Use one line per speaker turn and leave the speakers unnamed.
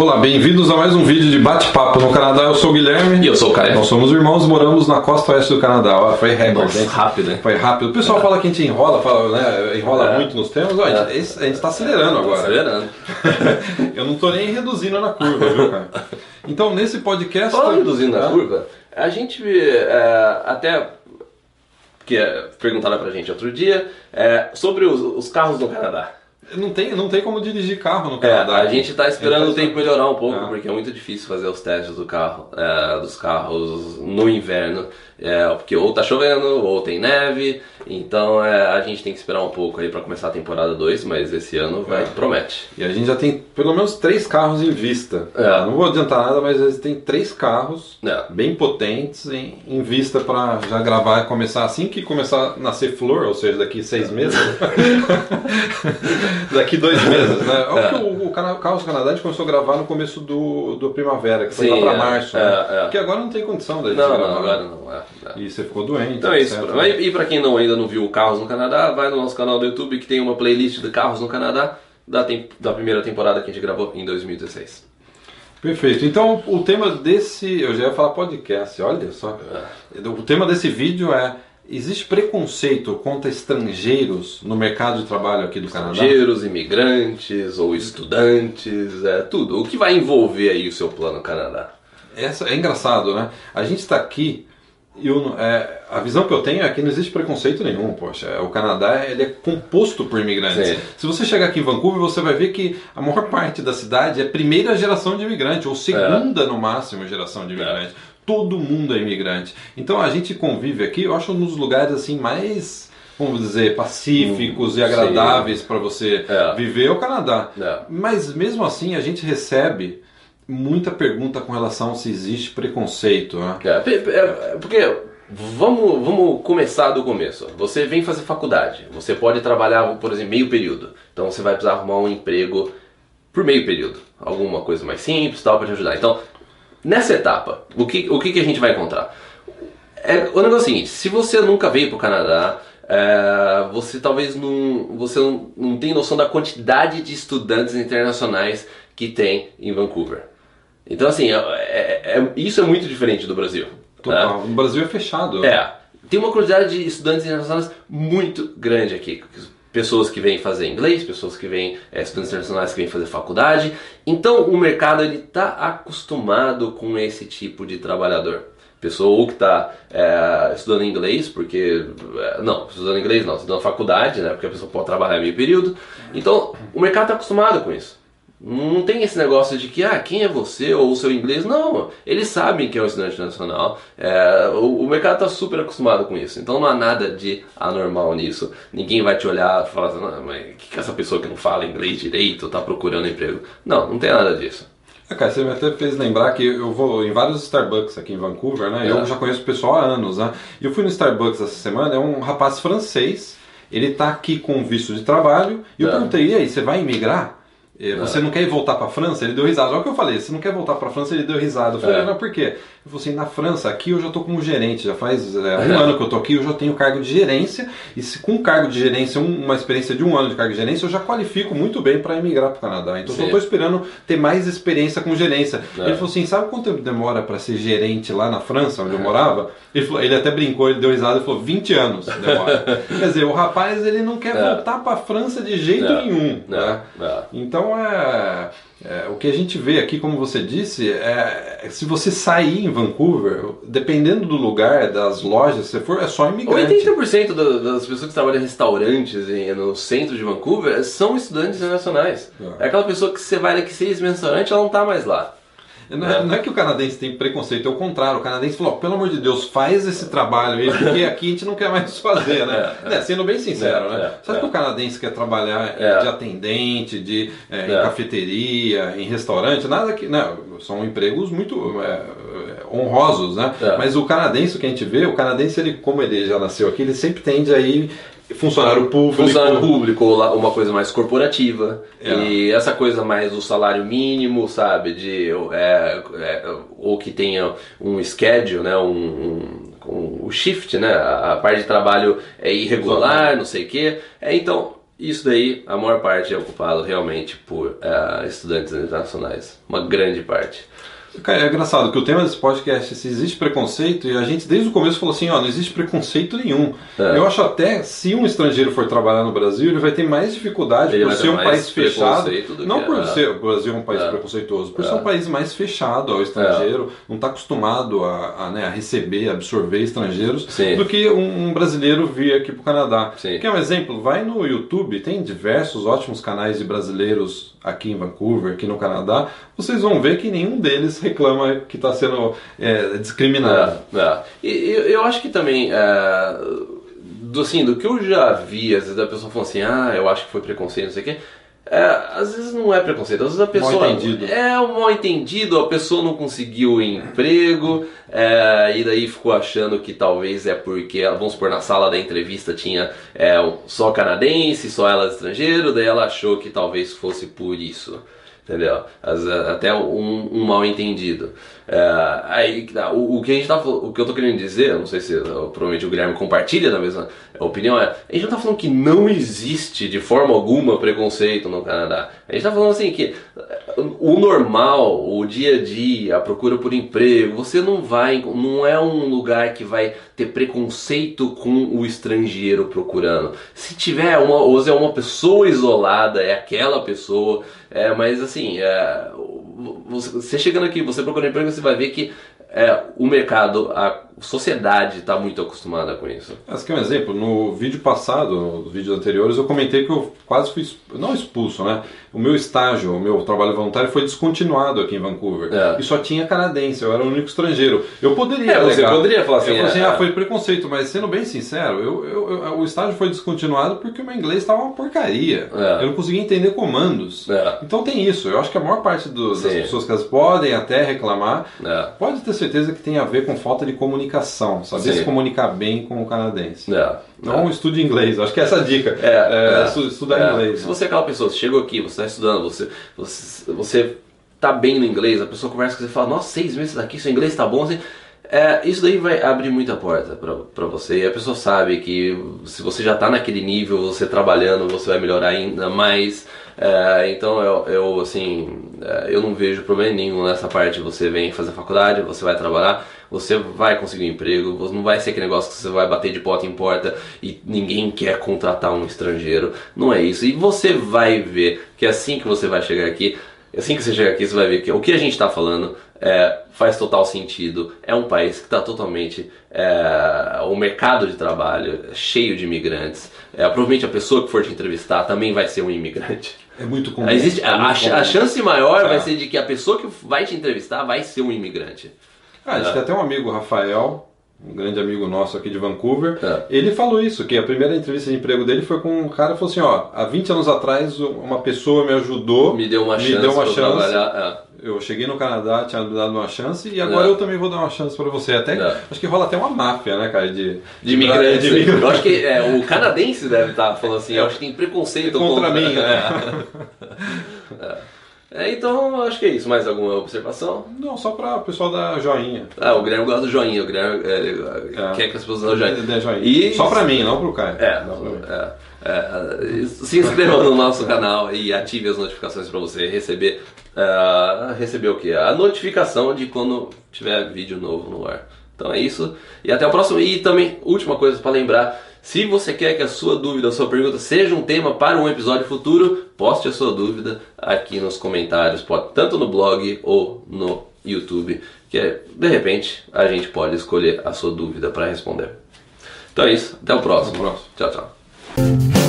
Olá, bem-vindos a mais um vídeo de bate-papo no Canadá. Eu sou o Guilherme.
E eu sou o Caio.
Nós somos irmãos, moramos na costa oeste do Canadá. Foi recorde,
Nossa, rápido, hein?
Foi rápido. O pessoal fala que a gente enrola, fala, né, enrola
É.
muito nos temas. Ó, a gente-
É.
a gente está acelerando agora.
Acelerando.
Eu não tô nem reduzindo na curva, viu, cara? Então, nesse podcast.
Falando reduzindo na curva, a gente é, até que é, perguntaram pra gente outro dia é, sobre os, os carros no Canadá.
Não tem, não tem como dirigir carro no
É,
Canadá.
a gente tá esperando
Ele
o tempo melhorar um pouco,
Ah.
porque é muito difícil fazer os testes do carro, é, dos carros no inverno, é, porque ou tá chovendo, ou tem neve, então é, a gente tem que esperar um pouco aí pra começar a temporada 2, mas esse ano vai,
É.
promete.
E a gente já tem pelo menos três carros em vista.
É.
Não vou adiantar nada, mas têm três carros
É.
bem potentes em, em vista para já gravar e começar assim que começar a nascer flor, ou seja, daqui seis meses. daqui dois meses, né? É o que o, o Carros Canadá a gente começou a gravar no começo do, do primavera, que foi
Sim,
lá para
é,
março.
é,
né?
é.
Porque agora não tem condição da gente
Não,
gravar.
não, agora não. É, é.
E você ficou doente.
Então é isso.
etc.
E, e pra quem não, ainda não viu Carros no Canadá, vai no nosso canal do YouTube que tem uma playlist de carros no Canadá da, tem- da primeira temporada que a gente gravou em 2016.
Perfeito. Então, o tema desse. Eu já ia falar podcast, olha só. O tema desse vídeo é: existe preconceito contra estrangeiros no mercado de trabalho aqui do Canadá?
Estrangeiros, imigrantes ou estudantes, é tudo. O que vai envolver aí o seu plano Canadá?
Essa, é engraçado, né? A gente está aqui. e eu é, a visão que eu tenho é que não existe preconceito nenhum, poxa. É, O Canadá ele é composto por imigrantes.
Sim.
Se você chegar aqui em Vancouver, você vai ver que a maior parte da cidade é primeira geração de imigrante, ou segunda no máximo geração de imigrante. Todo mundo é imigrante. Então a gente convive aqui, eu acho, nos lugares assim mais, vamos dizer, pacíficos e
Hum,
agradáveis para você
É.
viver é o Canadá.
É.
Mas mesmo assim a gente recebe muita pergunta com relação se existe preconceito. Né?
É, é, porque vamos, vamos começar do começo. Você vem fazer faculdade, você pode trabalhar, por exemplo, meio período. Então você vai precisar arrumar um emprego por meio período, alguma coisa mais simples, tal, para te ajudar. Então, nessa etapa, o que, o que, que a gente vai encontrar? É, o negócio é o seguinte, se você nunca veio para o Canadá, é, você talvez não, você não, não tem noção da quantidade de estudantes internacionais que tem em Vancouver. Então assim, é- é- é- isso é muito diferente do Brasil. né?
Total. No Brasil é fechado.
É, tem uma quantidade de estudantes internacionais muito grande aqui. Pessoas que vêm fazer inglês, pessoas que vêm, é, estudantes internacionais que vêm fazer faculdade. Então o mercado ele está acostumado com esse tipo de trabalhador. Pessoa ou que está estudando inglês, porque. é, não, estudando inglês não, estudando faculdade, né? Porque a pessoa pode trabalhar meio período. Então o mercado está acostumado com isso. Não tem esse negócio de que, ah, quem é você ou o seu inglês. Não, eles sabem que é um estudante nacional. É, o, o mercado está super acostumado com isso. Então não há nada de anormal nisso. Ninguém vai te olhar e falar assim, não, mas que, que essa pessoa que não fala inglês direito está procurando emprego? Não, não tem nada disso.
É, cara, você me até fez lembrar que eu vou em vários Starbucks aqui em Vancouver, né?
É.
Eu já conheço o pessoal há anos, né? E eu fui no Starbucks essa semana, é um rapaz francês, ele tá aqui com visto de trabalho, e eu
É.
perguntei, e aí, você vai imigrar? Você não quer ir voltar pra França? Ele deu risada. Olha o que eu falei, você não quer voltar pra França? Ele deu risada. Eu falei,
É.
não, por quê? Ele falou assim, na França, aqui eu já tô como gerente, já faz é, um ano que eu tô aqui, eu já tenho cargo de gerência, e se com cargo de gerência, um- uma experiência de um ano de cargo de gerência, eu já qualifico muito bem para emigrar pro Canadá. Então eu
Sim.
só tô esperando ter mais experiência com gerência.
É.
Ele falou assim, sabe quanto tempo demora para ser gerente lá na França, onde eu morava? Ele, falou- ele até brincou, ele deu risada e falou, 20 anos demora. Quer dizer, o rapaz ele não quer
É.
voltar para França de jeito
É.
nenhum.
É,
né?
é.
Então é, é, o que a gente vê aqui, como você disse, é se você sair em Vancouver, dependendo do lugar, das lojas, se você for, é só imigrante.
80% do- das pessoas que trabalham em restaurantes em- no centro de Vancouver são estudantes internacionais.
É.
É aquela pessoa que você vai daqui seis meses no restaurante ela não tá mais lá.
Não é, não é que o canadense tem preconceito, é o contrário. O canadense falou, pelo amor de Deus, faz esse trabalho aí, porque aqui a gente não quer mais fazer, né? Né, Sendo bem sincero,
É,
né?
é,
Sabe
é.
que o canadense quer trabalhar
É.
de atendente, de, é, em
É.
cafeteria, em restaurante, nada que. Não, são empregos muito é, é, honrosos, né?
É.
Mas o canadense, o que a gente vê, o canadense, ele, como ele já nasceu aqui, ele sempre tende a ir funcionário público.
Funcionário público, uma coisa mais corporativa.
É.
E essa coisa mais do salário mínimo, sabe? De, é, é, ou que tenha um schedule, né? Um, um, um- o shift, né? A, a parte de trabalho é irregular, não sei o quê. É, então, isso daí, a maior parte é ocupado realmente por uh, estudantes internacionais. Uma grande parte.
Cara, é engraçado que o tema desse podcast é se existe preconceito e a gente desde o começo falou assim, ó, não existe preconceito nenhum. É. Eu acho até se um estrangeiro for trabalhar no Brasil, ele vai ter mais dificuldade ele por ser um país fechado. Não por é. ser o Brasil é um país é. preconceituoso, por ser um é. país mais fechado ao estrangeiro, não está acostumado a, a, né, a, receber, absorver estrangeiros, Sim. do que um, um, brasileiro vir aqui para o Canadá. Sim. Quer um exemplo? Vai no YouTube, tem diversos ótimos canais de brasileiros aqui em Vancouver, aqui no Canadá, vocês vão ver que nenhum deles reclama que está sendo é, discriminado.
É, é. E eu, eu, acho que também, é, do, assim, do que eu já vi, às vezes a pessoa fala assim, ah, eu acho que foi preconceito, não sei o quê. É, às vezes não é preconceito, às vezes a pessoa mal entendido. é um mal entendido, a pessoa não conseguiu emprego é, e daí ficou achando que talvez é porque, vamos supor, na sala da entrevista tinha é, só canadense, só ela estrangeiro, daí ela achou que talvez fosse por isso entendeu? As, até um, um mal entendido. É, aí, tá, o, o, que a gente tá, o que eu tô querendo dizer, não sei se provavelmente o Guilherme compartilha da mesma opinião, é a gente não tá falando que não existe de forma alguma preconceito no Canadá. A gente tá falando assim que o normal, o dia a dia, a procura por emprego, você não vai, não é um lugar que vai ter preconceito com o estrangeiro procurando. Se tiver uma, ou é uma pessoa isolada, é aquela pessoa, é, mas assim, é, você chegando aqui, você procurando emprego, você vai ver que é, o mercado, a sociedade está muito acostumada com isso.
Esse aqui é um exemplo. No vídeo passado, nos vídeos anteriores, eu comentei que eu quase fui, não expulso, né? O meu estágio, o meu trabalho voluntário foi descontinuado aqui em Vancouver. É. E só tinha canadense, eu era o único estrangeiro. Eu poderia. É,
você poderia falar assim.
Eu falei assim,
é,
ah, foi preconceito, mas sendo bem sincero, eu, eu, eu o estágio foi descontinuado porque o meu inglês estava uma porcaria. É. Eu não conseguia entender comandos. É. Então tem isso. Eu acho que a maior parte do, das pessoas que podem até reclamar, pode ter certeza que tem a ver com falta de comunicação, saber Sim. se comunicar bem com o canadense. É. Então é. estude inglês, acho que é essa a dica. É, é, é. estudar é. inglês.
Se você é aquela pessoa, você chegou aqui, você está estudando, você, você, você tá bem no inglês, a pessoa conversa com você e fala, nossa, seis meses daqui, seu inglês está bom, assim, é, isso daí vai abrir muita porta para você e a pessoa sabe que se você já está naquele nível, você trabalhando, você vai melhorar ainda mais. É, então eu, eu assim, é, eu não vejo problema nenhum nessa parte. Você vem fazer faculdade, você vai trabalhar, você vai conseguir um emprego, não vai ser aquele negócio que você vai bater de porta em porta e ninguém quer contratar um estrangeiro. Não é isso. E você vai ver que assim que você vai chegar aqui, assim que você chegar aqui, você vai ver que o que a gente está falando é, faz total sentido. É um país que está totalmente. É, o mercado de trabalho cheio de imigrantes. É, provavelmente a pessoa que for te entrevistar também vai ser um imigrante.
É muito comum.
Existe,
é
a, a, a, chance maior é. vai ser de que a pessoa que vai te entrevistar vai ser um imigrante.
Ah, a gente é. tem até um amigo, Rafael, um grande amigo nosso aqui de Vancouver, é. ele falou isso, que a primeira entrevista de emprego dele foi com um cara que falou assim, ó, há 20 anos atrás uma pessoa me ajudou,
me deu uma
me
chance,
deu uma chance é. eu cheguei no Canadá, tinha me dado uma chance e agora é. eu também vou dar uma chance para você. Até é. acho que rola até uma máfia, né, cara, de,
de, de imigrantes. De Eu acho que é, o canadense deve estar falando assim, eu acho que tem preconceito
contra, contra mim, né?
é. É, então, acho que é isso. Mais alguma observação?
Não, só para o pessoal dar joinha.
Ah, o Guilherme gosta do joinha. O Guilherme é, é, quer que as pessoas dêem joinha.
joinha. E... Só para mim, não para o Caio.
É, é, é, se inscreva no nosso canal e ative as notificações para você receber, uh, receber o que? A notificação de quando tiver vídeo novo no ar. Então é isso. E até o próximo. E também, última coisa para lembrar se você quer que a sua dúvida, a sua pergunta seja um tema para um episódio futuro, poste a sua dúvida aqui nos comentários, pode, tanto no blog ou no YouTube, que de repente a gente pode escolher a sua dúvida para responder. Então é isso, até o próximo.
Até o próximo.
Tchau, tchau.